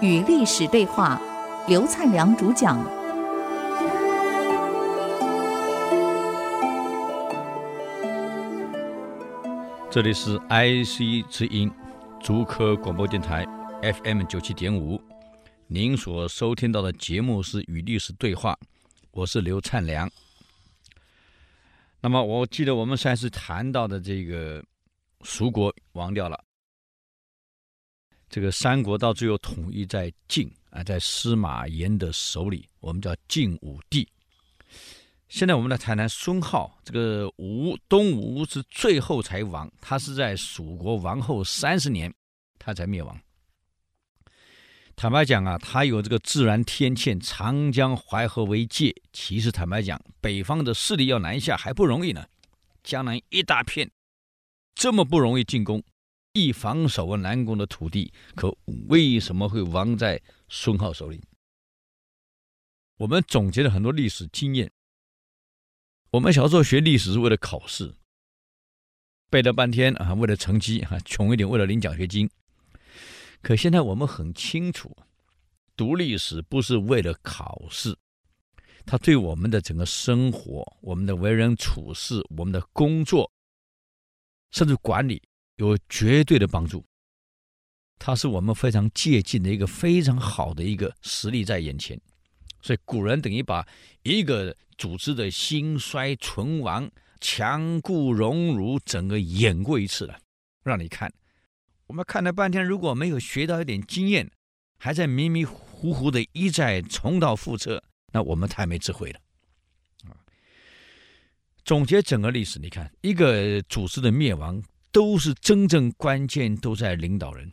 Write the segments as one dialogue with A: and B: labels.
A: 与历史对话，刘灿良主讲。
B: 这里是 IC 之音竹科广播电台 FM 九七点五，您所收听到的节目是《与历史对话》，我是刘灿良。那么我记得我们上次谈到的这个蜀国亡掉了，这个三国到最后统一在晋啊，在司马炎的手里，我们叫晋武帝。现在我们来谈谈孙皓，这个吴东吴是最后才亡，他是在蜀国亡后三十年，他才灭亡。坦白讲啊，他有这个自然天堑，长江淮河为界。其实坦白讲，北方的势力要南下还不容易呢。江南一大片，这么不容易进攻，易防守啊难攻的土地，可为什么会亡在孙皓手里？我们总结了很多历史经验。我们小时候学历史是为了考试，背了半天啊，为了成绩啊，穷一点为了领奖学金。可现在我们很清楚，读历史不是为了考试，它对我们的整个生活、我们的为人处事、我们的工作，甚至管理有绝对的帮助。它是我们非常借鉴的一个非常好的一个实例在眼前。所以古人等于把一个组织的兴衰存亡、强固荣辱，整个演过一次了，让你看。我们看了半天，如果没有学到一点经验，还在迷迷糊糊的一再重蹈覆辙，那我们太没智慧了。总结整个历史，你看一个组织的灭亡，都是真正关键都在领导人。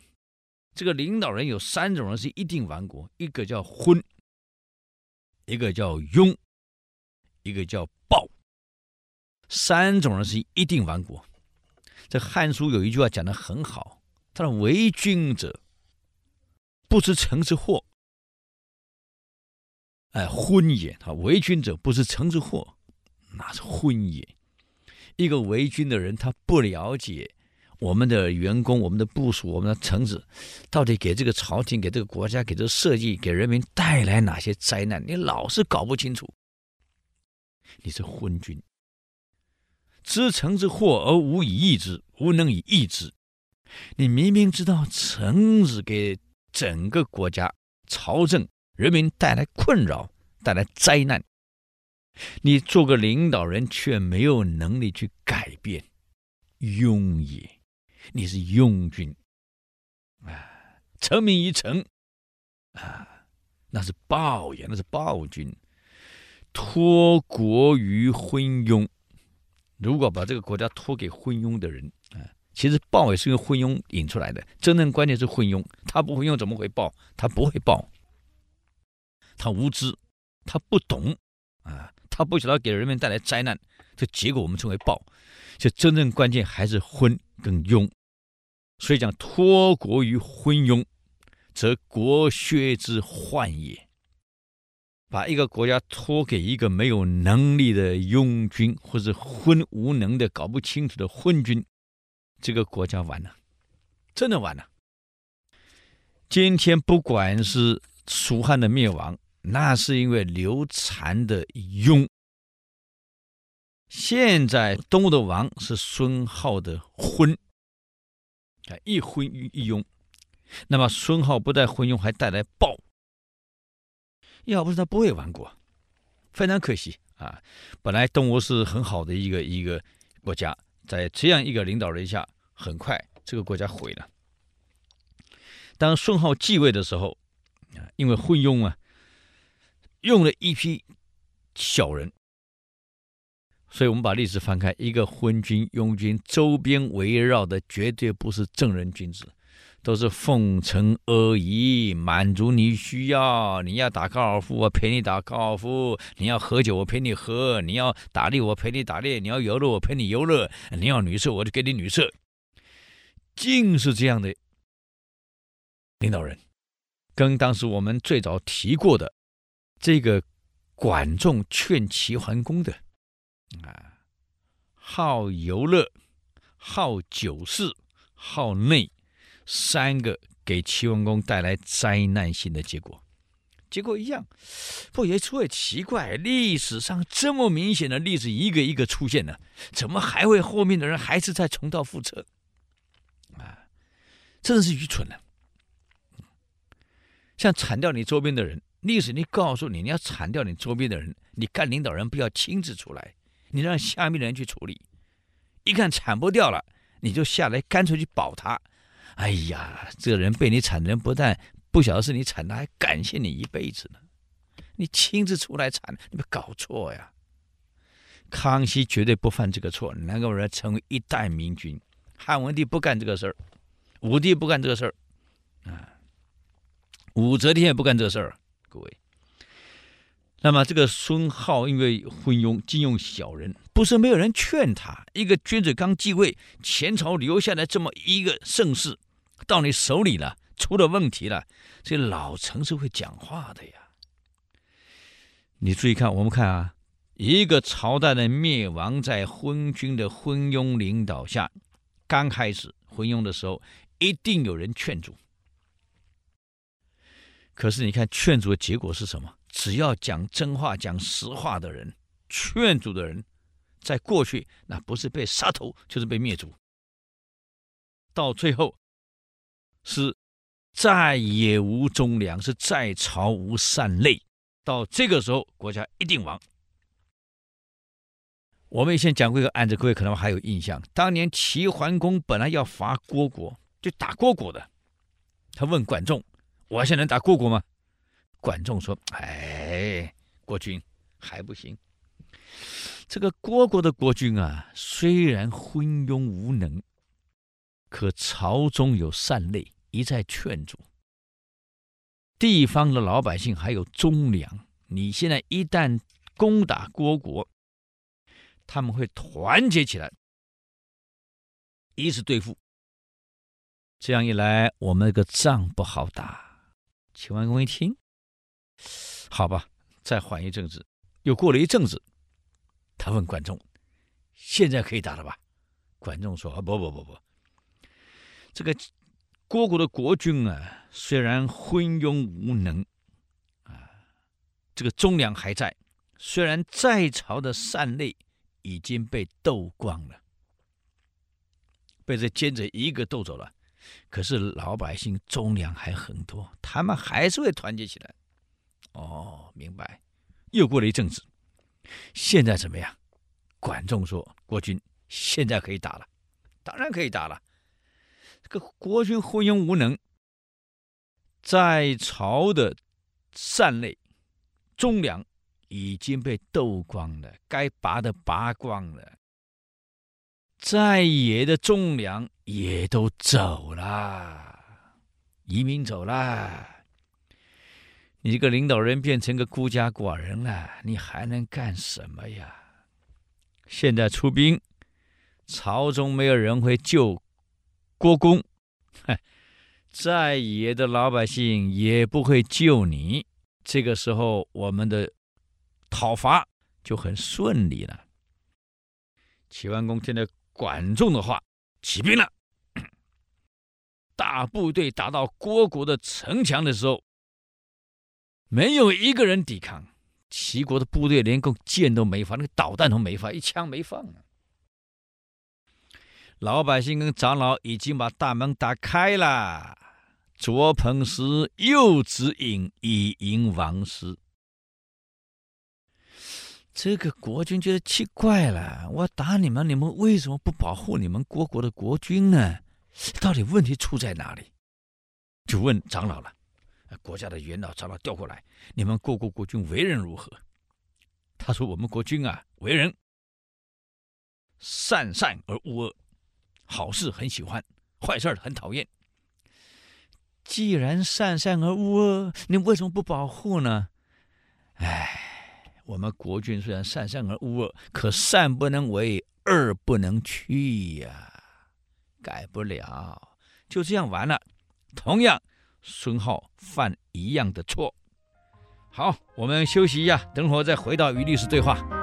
B: 这个领导人有三种人是一定亡国，一个叫昏，一个叫庸，一个叫暴。三种人是一定亡国。这《汉书》有一句话讲得很好。他说：“为君者，不知臣之祸。哎，昏也。他为君者，不知臣之祸，那是昏也。一个为君的人，他不了解我们的员工、我们的部署、我们的臣子，到底给这个朝廷、给这个国家、给这个社稷、给人民带来哪些灾难？你老是搞不清楚，你是昏君。知臣之祸而无以易之，无能以易之。”你明明知道臣子给整个国家、朝政、人民带来困扰、带来灾难，你做个领导人却没有能力去改变，庸也，你是庸君啊！沉迷于臣啊，那是暴也，那是暴君，托国于昏庸。如果把这个国家托给昏庸的人啊。其实暴也是用昏庸引出来的，真正关键是昏庸。他不昏庸怎么会暴？他不会暴，他无知，他不懂啊，他不晓得给人民带来灾难，这结果我们称为暴。就真正关键还是昏跟庸。所以讲托国于昏庸，则国削之患也。把一个国家托给一个没有能力的庸君，或者昏无能的、搞不清楚的昏君。这个国家完了，真的完了。今天不管是蜀汉的灭亡，那是因为刘禅的庸；现在东吴的王是孙皓的昏。啊，一昏一庸。那么孙皓不但昏庸，还带来暴。要不是他不会亡国，非常可惜啊！本来东吴是很好的一个一个国家。在这样一个领导人下，很快这个国家毁了。当孙皓继位的时候，啊，因为昏庸啊，用了一批小人，所以我们把历史翻开，一个昏君、庸君周边围绕的绝对不是正人君子。都是奉承阿谀，满足你需要。你要打高尔夫，我陪你打高尔夫；你要喝酒，我陪你喝；你要打猎，我陪你打猎；你要游乐，我陪你游乐；你要女色，我就给你女色。尽是这样的领导人，跟当时我们最早提过的这个管仲劝齐桓公的啊，好游乐，好酒肆。好内，三个给齐桓公带来灾难性的结果。结果一样，不也出也奇怪，历史上这么明显的例子一个一个出现了，怎么还会后面的人还是在重蹈覆辙？啊，真的是愚蠢了。像铲掉你周边的人，历史你告诉你，你要铲掉你周边的人，你干领导人不要亲自出来，你让下面的人去处理。一看铲不掉了，你就下来干脆去保他。哎呀，这个人被你铲的人不但不晓得是你铲的，还感谢你一辈子呢。你亲自出来铲，你没搞错呀。康熙绝对不犯这个错，能够让成为一代明君。汉文帝不干这个事儿，武帝不干这个事儿，啊。武则天也不干这事儿，各位。那么这个孙皓因为昏庸，尽用小人，不是没有人劝他。一个君子刚继位，前朝留下来这么一个盛世，到你手里了，出了问题了，这老臣是会讲话的呀。你注意看，我们看啊，一个朝代的灭亡，在昏君的昏庸领导下，刚开始昏庸的时候，一定有人劝阻。可是你看劝阻的结果是什么？只要讲真话、讲实话的人，劝阻的人，在过去那不是被杀头，就是被灭族。到最后是在野无忠良，是在朝无善类。到这个时候，国家一定亡。我们以前讲过一个案子，各位可能还有印象。当年齐桓公本来要伐虢国，就打虢国的，他问管仲。我现在能打郭国吗？管仲说：“哎，国君还不行。这个郭国的国君啊，虽然昏庸无能，可朝中有善类，一再劝阻。地方的老百姓还有忠良。你现在一旦攻打郭国，他们会团结起来，一致对付。这样一来，我们这个仗不好打。”齐桓公一听，好吧，再缓一阵子。又过了一阵子，他问管仲：“现在可以打了吧？”管仲说：“，不不不不，这个虢国的国君啊，虽然昏庸无能啊，这个忠良还在，虽然在朝的善类已经被斗光了，被这奸贼一个斗走了。”可是老百姓忠良还很多，他们还是会团结起来。哦，明白。又过了一阵子，现在怎么样？管仲说：“国君现在可以打了，当然可以打了。这个国君昏庸无能，在朝的善类、忠良已经被斗光了，该拔的拔光了。”在野的忠良也都走了，移民走了。你这个领导人变成个孤家寡人了，你还能干什么呀？现在出兵，朝中没有人会救国公，在野的老百姓也不会救你。这个时候，我们的讨伐就很顺利了。齐桓公听了。管仲的话，起兵了。大部队打到虢国的城墙的时候，没有一个人抵抗。齐国的部队连个箭都没发，那个导弹都没发，一枪没放。老百姓跟长老已经把大门打开了，左捧食，右指饮，以迎王师。这个国君觉得奇怪了，我打你们，你们为什么不保护你们虢国的国君呢？到底问题出在哪里？就问长老了，国家的元老长老调过来，你们虢国国君为人如何？他说：我们国君啊，为人善善而恶，好事很喜欢，坏事很讨厌。既然善善而恶恶，你为什么不保护呢？哎。我们国君虽然善善而恶恶，可善不能为，恶不能去呀、改不了，就这样完了。同样，孙浩犯一样的错。好，我们休息一下，等会儿再回到与律师对话。